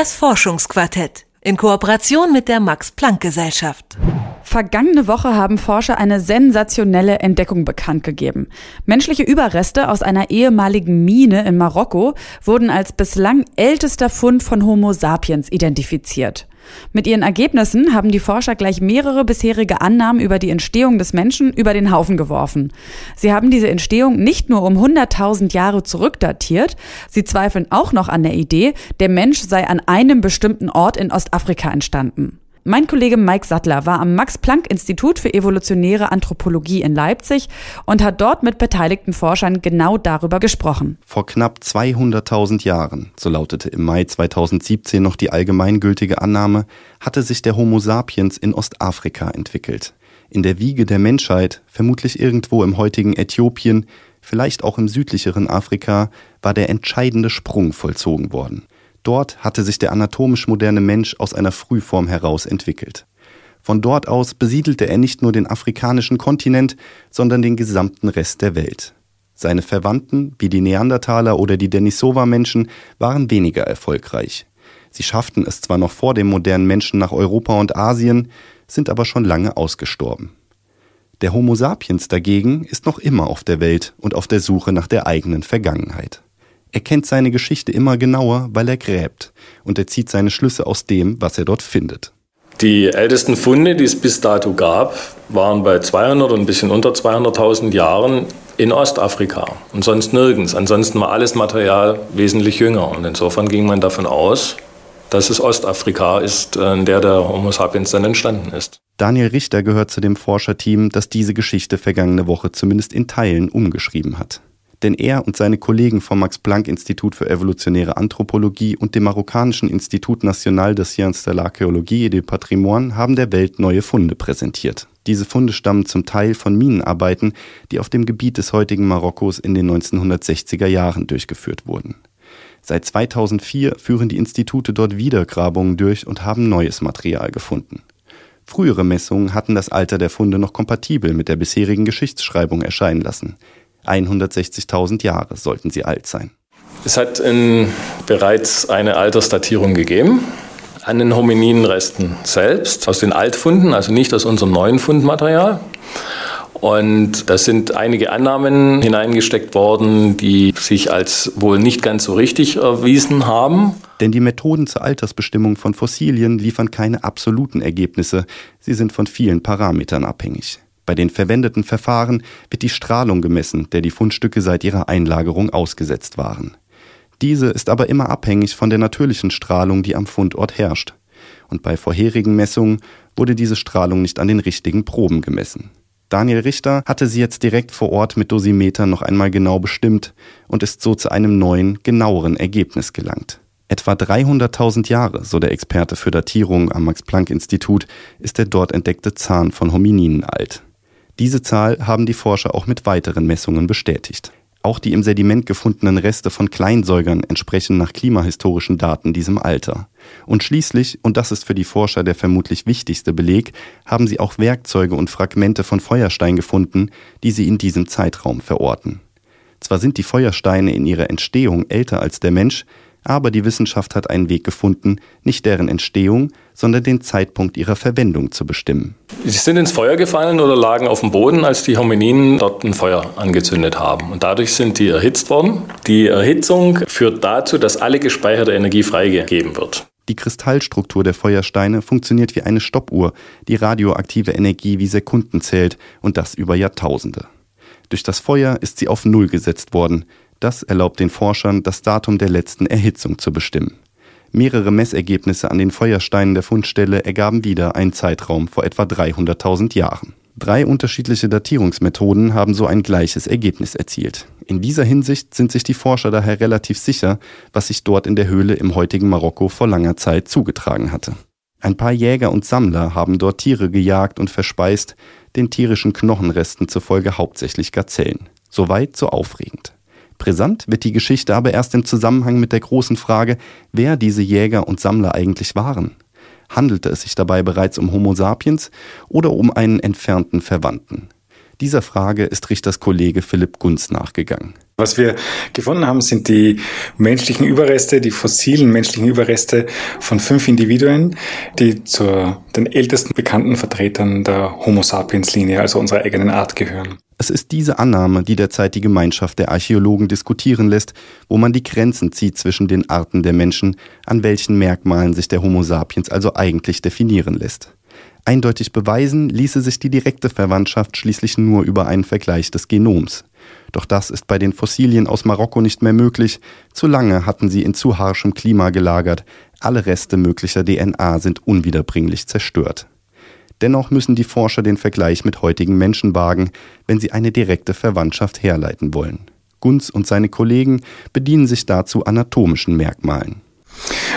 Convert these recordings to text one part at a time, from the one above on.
Das Forschungsquartett in Kooperation mit der Max Planck Gesellschaft. Vergangene Woche haben Forscher eine sensationelle Entdeckung bekannt gegeben. Menschliche Überreste aus einer ehemaligen Mine in Marokko wurden als bislang ältester Fund von Homo sapiens identifiziert. Mit ihren Ergebnissen haben die Forscher gleich mehrere bisherige Annahmen über die Entstehung des Menschen über den Haufen geworfen. Sie haben diese Entstehung nicht nur um 100.000 Jahre zurückdatiert, sie zweifeln auch noch an der Idee, der Mensch sei an einem bestimmten Ort in Ostafrika entstanden. Mein Kollege Mike Sattler war am Max-Planck-Institut für evolutionäre Anthropologie in Leipzig und hat dort mit beteiligten Forschern genau darüber gesprochen. Vor knapp 200.000 Jahren, so lautete im Mai 2017 noch die allgemeingültige Annahme, hatte sich der Homo sapiens in Ostafrika entwickelt. In der Wiege der Menschheit, vermutlich irgendwo im heutigen Äthiopien, vielleicht auch im südlicheren Afrika, war der entscheidende Sprung vollzogen worden. Dort hatte sich der anatomisch moderne Mensch aus einer Frühform heraus entwickelt. Von dort aus besiedelte er nicht nur den afrikanischen Kontinent, sondern den gesamten Rest der Welt. Seine Verwandten, wie die Neandertaler oder die Denisova-Menschen, waren weniger erfolgreich. Sie schafften es zwar noch vor dem modernen Menschen nach Europa und Asien, sind aber schon lange ausgestorben. Der Homo sapiens dagegen ist noch immer auf der Welt und auf der Suche nach der eigenen Vergangenheit. Er kennt seine Geschichte immer genauer, weil er gräbt, und er zieht seine Schlüsse aus dem, was er dort findet. Die ältesten Funde, die es bis dato gab, waren bei 200 und ein bisschen unter 200.000 Jahren in Ostafrika und sonst nirgends. Ansonsten war alles Material wesentlich jünger und insofern ging man davon aus, dass es Ostafrika ist, in der der Homo sapiens dann entstanden ist. Daniel Richter gehört zu dem Forscherteam, das diese Geschichte vergangene Woche zumindest in Teilen umgeschrieben hat denn er und seine Kollegen vom Max-Planck-Institut für evolutionäre Anthropologie und dem marokkanischen Institut National de Sciences de l'Archéologie et du Patrimoine haben der Welt neue Funde präsentiert. Diese Funde stammen zum Teil von Minenarbeiten, die auf dem Gebiet des heutigen Marokkos in den 1960er Jahren durchgeführt wurden. Seit 2004 führen die Institute dort Wiedergrabungen durch und haben neues Material gefunden. Frühere Messungen hatten das Alter der Funde noch kompatibel mit der bisherigen Geschichtsschreibung erscheinen lassen. 160.000 Jahre sollten sie alt sein. Es hat in, bereits eine Altersdatierung gegeben an den Homininenresten selbst, aus den Altfunden, also nicht aus unserem neuen Fundmaterial. Und da sind einige Annahmen hineingesteckt worden, die sich als wohl nicht ganz so richtig erwiesen haben. Denn die Methoden zur Altersbestimmung von Fossilien liefern keine absoluten Ergebnisse, sie sind von vielen Parametern abhängig. Bei den verwendeten Verfahren wird die Strahlung gemessen, der die Fundstücke seit ihrer Einlagerung ausgesetzt waren. Diese ist aber immer abhängig von der natürlichen Strahlung, die am Fundort herrscht. Und bei vorherigen Messungen wurde diese Strahlung nicht an den richtigen Proben gemessen. Daniel Richter hatte sie jetzt direkt vor Ort mit Dosimeter noch einmal genau bestimmt und ist so zu einem neuen, genaueren Ergebnis gelangt. Etwa 300.000 Jahre, so der Experte für Datierung am Max-Planck-Institut, ist der dort entdeckte Zahn von Homininen alt. Diese Zahl haben die Forscher auch mit weiteren Messungen bestätigt. Auch die im Sediment gefundenen Reste von Kleinsäugern entsprechen nach klimahistorischen Daten diesem Alter. Und schließlich, und das ist für die Forscher der vermutlich wichtigste Beleg, haben sie auch Werkzeuge und Fragmente von Feuerstein gefunden, die sie in diesem Zeitraum verorten. Zwar sind die Feuersteine in ihrer Entstehung älter als der Mensch, aber die Wissenschaft hat einen Weg gefunden, nicht deren Entstehung, sondern den Zeitpunkt ihrer Verwendung zu bestimmen. Sie sind ins Feuer gefallen oder lagen auf dem Boden, als die Homininen dort ein Feuer angezündet haben. Und dadurch sind die erhitzt worden. Die Erhitzung führt dazu, dass alle gespeicherte Energie freigegeben wird. Die Kristallstruktur der Feuersteine funktioniert wie eine Stoppuhr, die radioaktive Energie wie Sekunden zählt und das über Jahrtausende. Durch das Feuer ist sie auf Null gesetzt worden. Das erlaubt den Forschern, das Datum der letzten Erhitzung zu bestimmen. Mehrere Messergebnisse an den Feuersteinen der Fundstelle ergaben wieder einen Zeitraum vor etwa 300.000 Jahren. Drei unterschiedliche Datierungsmethoden haben so ein gleiches Ergebnis erzielt. In dieser Hinsicht sind sich die Forscher daher relativ sicher, was sich dort in der Höhle im heutigen Marokko vor langer Zeit zugetragen hatte. Ein paar Jäger und Sammler haben dort Tiere gejagt und verspeist, den tierischen Knochenresten zufolge hauptsächlich Gazellen. Soweit so aufregend. Brisant wird die Geschichte aber erst im Zusammenhang mit der großen Frage, wer diese Jäger und Sammler eigentlich waren. Handelte es sich dabei bereits um Homo sapiens oder um einen entfernten Verwandten? Dieser Frage ist Richters Kollege Philipp Gunz nachgegangen. Was wir gefunden haben, sind die menschlichen Überreste, die fossilen menschlichen Überreste von fünf Individuen, die zu den ältesten bekannten Vertretern der Homo sapiens Linie, also unserer eigenen Art, gehören. Es ist diese Annahme, die derzeit die Gemeinschaft der Archäologen diskutieren lässt, wo man die Grenzen zieht zwischen den Arten der Menschen, an welchen Merkmalen sich der Homo sapiens also eigentlich definieren lässt. Eindeutig beweisen ließe sich die direkte Verwandtschaft schließlich nur über einen Vergleich des Genoms. Doch das ist bei den Fossilien aus Marokko nicht mehr möglich. Zu lange hatten sie in zu harschem Klima gelagert. Alle Reste möglicher DNA sind unwiederbringlich zerstört. Dennoch müssen die Forscher den Vergleich mit heutigen Menschen wagen, wenn sie eine direkte Verwandtschaft herleiten wollen. Gunz und seine Kollegen bedienen sich dazu anatomischen Merkmalen.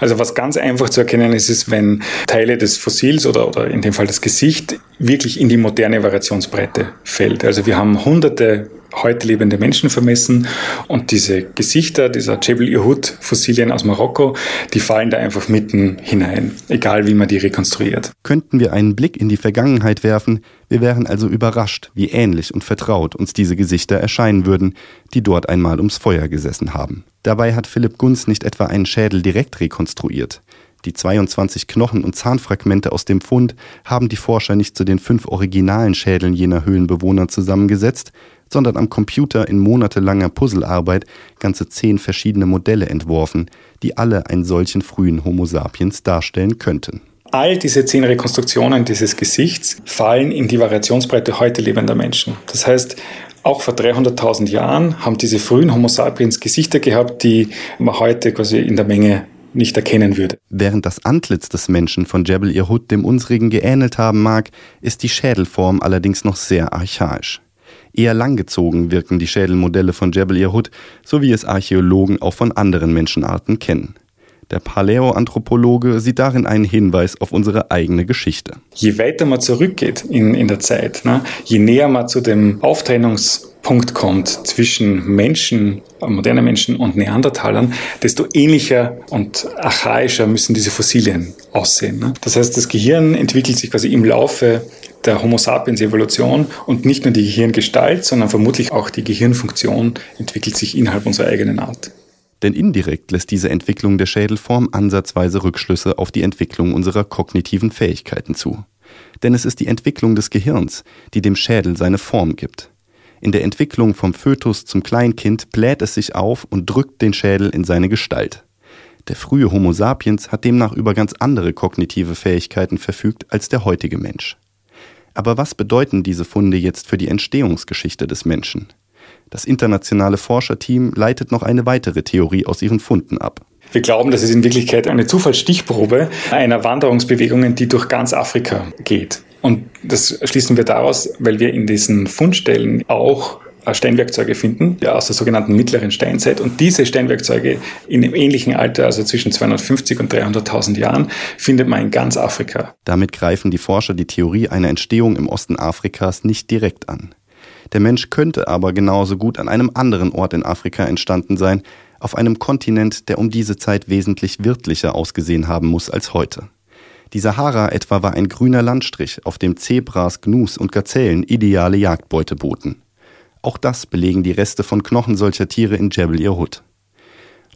Also was ganz einfach zu erkennen ist, ist, wenn Teile des Fossils oder, oder in dem Fall das Gesicht wirklich in die moderne Variationsbreite fällt. Also wir haben hunderte heute lebende Menschen vermessen und diese Gesichter dieser Jebel Ihud Fossilien aus Marokko, die fallen da einfach mitten hinein, egal wie man die rekonstruiert. Könnten wir einen Blick in die Vergangenheit werfen, wir wären also überrascht, wie ähnlich und vertraut uns diese Gesichter erscheinen würden, die dort einmal ums Feuer gesessen haben. Dabei hat Philipp Gunz nicht etwa einen Schädel direkt rekonstruiert. Die 22 Knochen- und Zahnfragmente aus dem Fund haben die Forscher nicht zu den fünf originalen Schädeln jener Höhlenbewohner zusammengesetzt, sondern am Computer in monatelanger Puzzlearbeit ganze zehn verschiedene Modelle entworfen, die alle einen solchen frühen Homo sapiens darstellen könnten. All diese zehn Rekonstruktionen dieses Gesichts fallen in die Variationsbreite heute lebender Menschen. Das heißt, auch vor 300.000 Jahren haben diese frühen Homo sapiens Gesichter gehabt, die man heute quasi in der Menge nicht erkennen würde. Während das Antlitz des Menschen von Jebel Irhud dem unsrigen geähnelt haben mag, ist die Schädelform allerdings noch sehr archaisch. Eher langgezogen wirken die Schädelmodelle von Jebel Yehud, so wie es Archäologen auch von anderen Menschenarten kennen. Der Paläoanthropologe sieht darin einen Hinweis auf unsere eigene Geschichte. Je weiter man zurückgeht in, in der Zeit, ne, je näher man zu dem Auftrennungspunkt kommt zwischen Menschen, modernen Menschen und Neandertalern, desto ähnlicher und archaischer müssen diese Fossilien aussehen. Ne? Das heißt, das Gehirn entwickelt sich quasi im Laufe der Homo sapiens Evolution und nicht nur die Gehirngestalt, sondern vermutlich auch die Gehirnfunktion entwickelt sich innerhalb unserer eigenen Art. Denn indirekt lässt diese Entwicklung der Schädelform ansatzweise Rückschlüsse auf die Entwicklung unserer kognitiven Fähigkeiten zu. Denn es ist die Entwicklung des Gehirns, die dem Schädel seine Form gibt. In der Entwicklung vom Fötus zum Kleinkind bläht es sich auf und drückt den Schädel in seine Gestalt. Der frühe Homo sapiens hat demnach über ganz andere kognitive Fähigkeiten verfügt als der heutige Mensch. Aber was bedeuten diese Funde jetzt für die Entstehungsgeschichte des Menschen? Das internationale Forscherteam leitet noch eine weitere Theorie aus ihren Funden ab. Wir glauben, das ist in Wirklichkeit eine Zufallsstichprobe einer Wanderungsbewegung, die durch ganz Afrika geht. Und das schließen wir daraus, weil wir in diesen Fundstellen auch äh, Steinwerkzeuge finden, ja, aus der sogenannten mittleren Steinzeit. Und diese Steinwerkzeuge in einem ähnlichen Alter, also zwischen 250 und 300.000 Jahren, findet man in ganz Afrika. Damit greifen die Forscher die Theorie einer Entstehung im Osten Afrikas nicht direkt an. Der Mensch könnte aber genauso gut an einem anderen Ort in Afrika entstanden sein, auf einem Kontinent, der um diese Zeit wesentlich wirtlicher ausgesehen haben muss als heute. Die Sahara etwa war ein grüner Landstrich, auf dem Zebras, Gnus und Gazellen ideale Jagdbeute boten. Auch das belegen die Reste von Knochen solcher Tiere in Jebel Yahud.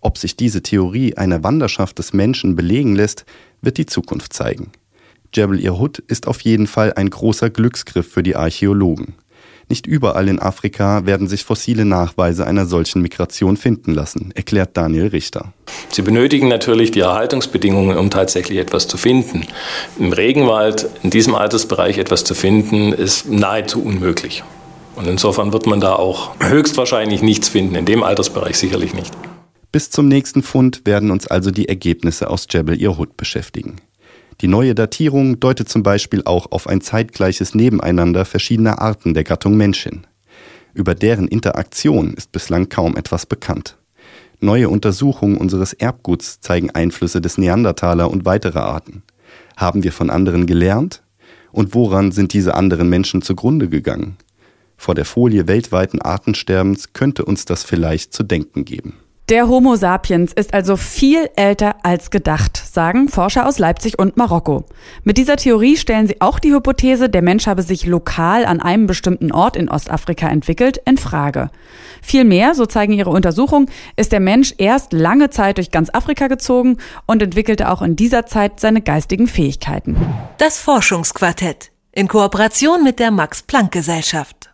Ob sich diese Theorie einer Wanderschaft des Menschen belegen lässt, wird die Zukunft zeigen. Jebel Yahud ist auf jeden Fall ein großer Glücksgriff für die Archäologen. Nicht überall in Afrika werden sich fossile Nachweise einer solchen Migration finden lassen, erklärt Daniel Richter. Sie benötigen natürlich die Erhaltungsbedingungen, um tatsächlich etwas zu finden. Im Regenwald in diesem Altersbereich etwas zu finden, ist nahezu unmöglich. Und insofern wird man da auch höchstwahrscheinlich nichts finden, in dem Altersbereich sicherlich nicht. Bis zum nächsten Fund werden uns also die Ergebnisse aus Jebel Irhud beschäftigen. Die neue Datierung deutet zum Beispiel auch auf ein zeitgleiches Nebeneinander verschiedener Arten der Gattung Menschin. Über deren Interaktion ist bislang kaum etwas bekannt. Neue Untersuchungen unseres Erbguts zeigen Einflüsse des Neandertaler und weiterer Arten. Haben wir von anderen gelernt? Und woran sind diese anderen Menschen zugrunde gegangen? Vor der Folie weltweiten Artensterbens könnte uns das vielleicht zu denken geben. Der Homo sapiens ist also viel älter als gedacht, sagen Forscher aus Leipzig und Marokko. Mit dieser Theorie stellen sie auch die Hypothese, der Mensch habe sich lokal an einem bestimmten Ort in Ostafrika entwickelt, in Frage. Vielmehr, so zeigen ihre Untersuchungen, ist der Mensch erst lange Zeit durch ganz Afrika gezogen und entwickelte auch in dieser Zeit seine geistigen Fähigkeiten. Das Forschungsquartett in Kooperation mit der Max Planck Gesellschaft.